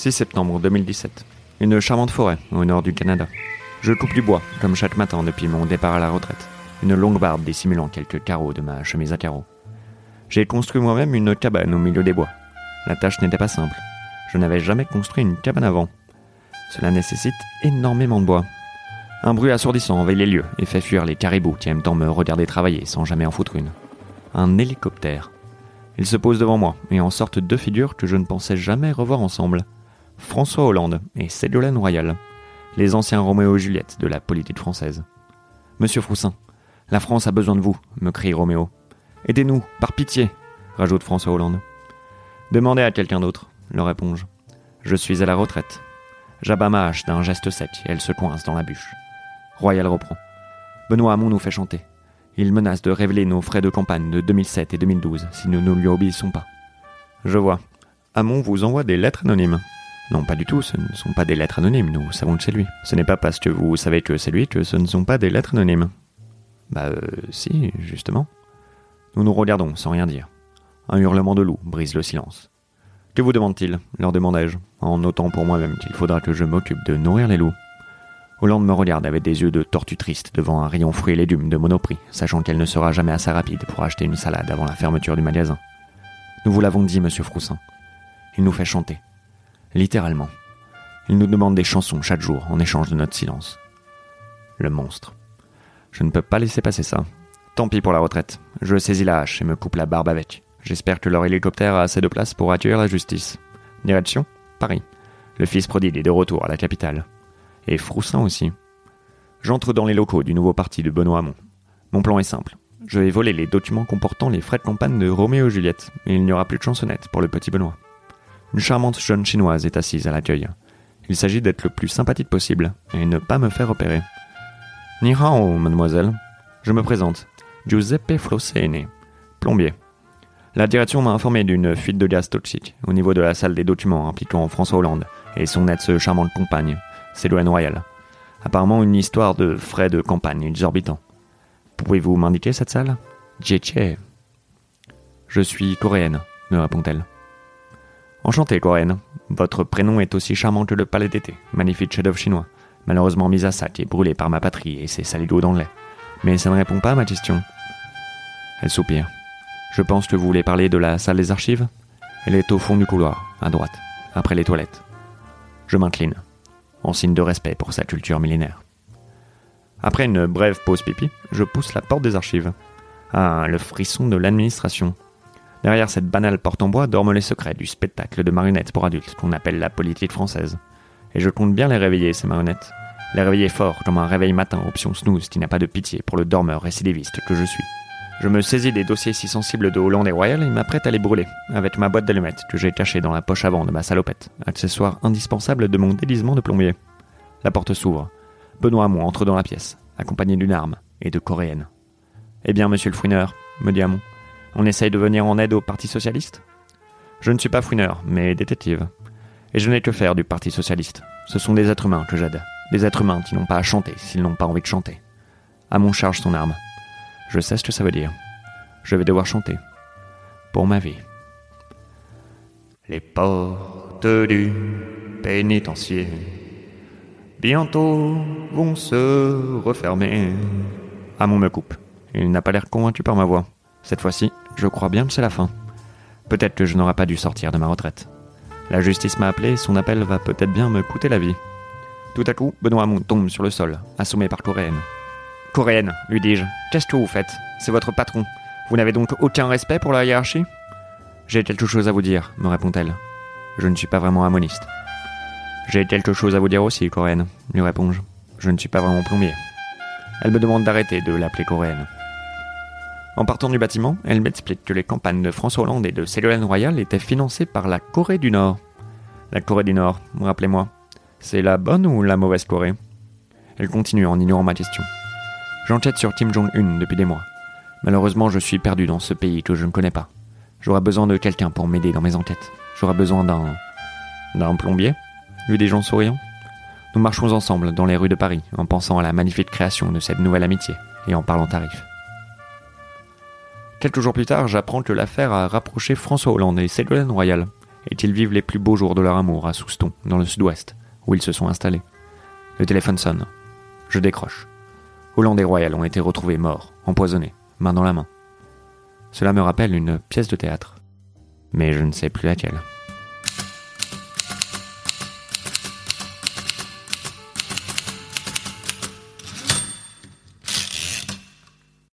6 septembre 2017. Une charmante forêt au nord du Canada. Je coupe du bois, comme chaque matin depuis mon départ à la retraite. Une longue barbe dissimulant quelques carreaux de ma chemise à carreaux. J'ai construit moi-même une cabane au milieu des bois. La tâche n'était pas simple. Je n'avais jamais construit une cabane avant. Cela nécessite énormément de bois. Un bruit assourdissant envahit les lieux et fait fuir les caribous qui aiment tant me regarder travailler sans jamais en foutre une. Un hélicoptère. Il se pose devant moi et en sortent deux figures que je ne pensais jamais revoir ensemble. François Hollande et Ségolène Royal, les anciens Roméo et Juliette de la politique française. Monsieur Froussin, la France a besoin de vous, me crie Roméo. Aidez-nous, par pitié, rajoute François Hollande. Demandez à quelqu'un d'autre, leur réponds-je. Je suis à la retraite. J'abats ma hache d'un geste sec et elle se coince dans la bûche. Royal reprend. Benoît Hamon nous fait chanter. Il menace de révéler nos frais de campagne de 2007 et 2012 si nous ne lui obéissons pas. Je vois. Hamon vous envoie des lettres anonymes. Non, pas du tout, ce ne sont pas des lettres anonymes, nous savons que c'est lui. Ce n'est pas parce que vous savez que c'est lui que ce ne sont pas des lettres anonymes. Bah euh, si, justement. Nous nous regardons sans rien dire. Un hurlement de loup brise le silence. Que vous demande-t-il leur demandai-je, en notant pour moi-même qu'il faudra que je m'occupe de nourrir les loups. Hollande me regarde avec des yeux de tortue triste devant un rayon fruits et légumes de Monoprix, sachant qu'elle ne sera jamais assez rapide pour acheter une salade avant la fermeture du magasin. Nous vous l'avons dit, monsieur Froussin. Il nous fait chanter. Littéralement. Il nous demande des chansons chaque jour en échange de notre silence. Le monstre. Je ne peux pas laisser passer ça. Tant pis pour la retraite. Je saisis la hache et me coupe la barbe avec. J'espère que leur hélicoptère a assez de place pour accueillir la justice. Direction Paris. Le fils prodigue est de retour à la capitale. Et Froussin aussi. J'entre dans les locaux du nouveau parti de Benoît Hamon. Mon plan est simple. Je vais voler les documents comportant les frais de campagne de Roméo et Juliette, et il n'y aura plus de chansonnette pour le petit Benoît. Une charmante jeune chinoise est assise à l'accueil. Il s'agit d'être le plus sympathique possible et ne pas me faire repérer. Ni hao, mademoiselle. Je me présente. Giuseppe Flossene, plombier. La direction m'a informé d'une fuite de gaz toxique au niveau de la salle des documents impliquant François Hollande et son ex-charmante compagne, Céloane Royal. Apparemment une histoire de frais de campagne exorbitants. Pouvez-vous m'indiquer cette salle? Je suis coréenne, me répond-elle. Enchanté, coréenne. Votre prénom est aussi charmant que le palais d'été, magnifique chef-d'œuvre chinois, malheureusement mis à sac et brûlé par ma patrie et ses saligots d'anglais. Mais ça ne répond pas à ma question. Elle soupire. Je pense que vous voulez parler de la salle des archives? Elle est au fond du couloir, à droite, après les toilettes. Je m'incline, en signe de respect pour sa culture millénaire. Après une brève pause pipi, je pousse la porte des archives. Ah, le frisson de l'administration. Derrière cette banale porte en bois dorment les secrets du spectacle de marionnettes pour adultes qu'on appelle la politique française. Et je compte bien les réveiller, ces marionnettes. Les réveiller fort, comme un réveil matin option snooze qui n'a pas de pitié pour le dormeur récidiviste que je suis. Je me saisis des dossiers si sensibles de Hollande et Royal et m'apprête à les brûler, avec ma boîte d'allumettes que j'ai cachée dans la poche avant de ma salopette, accessoire indispensable de mon délisement de plombier. La porte s'ouvre. Benoît Hamon entre dans la pièce, accompagné d'une arme et de coréenne. Eh bien, monsieur le fouineur, me dit Hamon, on essaye de venir en aide au Parti Socialiste? Je ne suis pas fouineur, mais détective. Et je n'ai que faire du Parti Socialiste. Ce sont des êtres humains que j'aide. Des êtres humains qui n'ont pas à chanter s'ils n'ont pas envie de chanter. À mon charge son arme. Je sais ce que ça veut dire. Je vais devoir chanter. Pour ma vie. Les portes du pénitencier bientôt vont se refermer. Hamon me coupe. Il n'a pas l'air convaincu par ma voix. Cette fois-ci, je crois bien que c'est la fin. Peut-être que je n'aurai pas dû sortir de ma retraite. La justice m'a appelé, son appel va peut-être bien me coûter la vie. Tout à coup, Benoît Hamon tombe sur le sol, assommé par Coréenne. Coréenne, lui dis-je, qu'est-ce que vous faites? C'est votre patron. Vous n'avez donc aucun respect pour la hiérarchie? J'ai quelque chose à vous dire, me répond-elle. Je ne suis pas vraiment amoniste. J'ai quelque chose à vous dire aussi, Coréenne, lui réponds-je. Je ne suis pas vraiment plombier. Elle me demande d'arrêter de l'appeler Coréenne. En partant du bâtiment, elle m'explique que les campagnes de François Hollande et de Ségolène Royal étaient financées par la Corée du Nord. La Corée du Nord, rappelez-moi, c'est la bonne ou la mauvaise Corée? Elle continue en ignorant ma question. J'enquête sur Kim Jong-un depuis des mois. Malheureusement, je suis perdu dans ce pays que je ne connais pas. J'aurais besoin de quelqu'un pour m'aider dans mes enquêtes. J'aurais besoin d'un. d'un plombier? Lui des gens souriants? Nous marchons ensemble dans les rues de Paris en pensant à la magnifique création de cette nouvelle amitié et en parlant tarifs. Quelques jours plus tard, j'apprends que l'affaire a rapproché François Hollande et Ségolène Royal, et ils vivent les plus beaux jours de leur amour à Souston, dans le sud-ouest, où ils se sont installés? Le téléphone sonne. Je décroche. Hollande et Royal ont été retrouvés morts, empoisonnés, main dans la main. Cela me rappelle une pièce de théâtre. Mais je ne sais plus laquelle.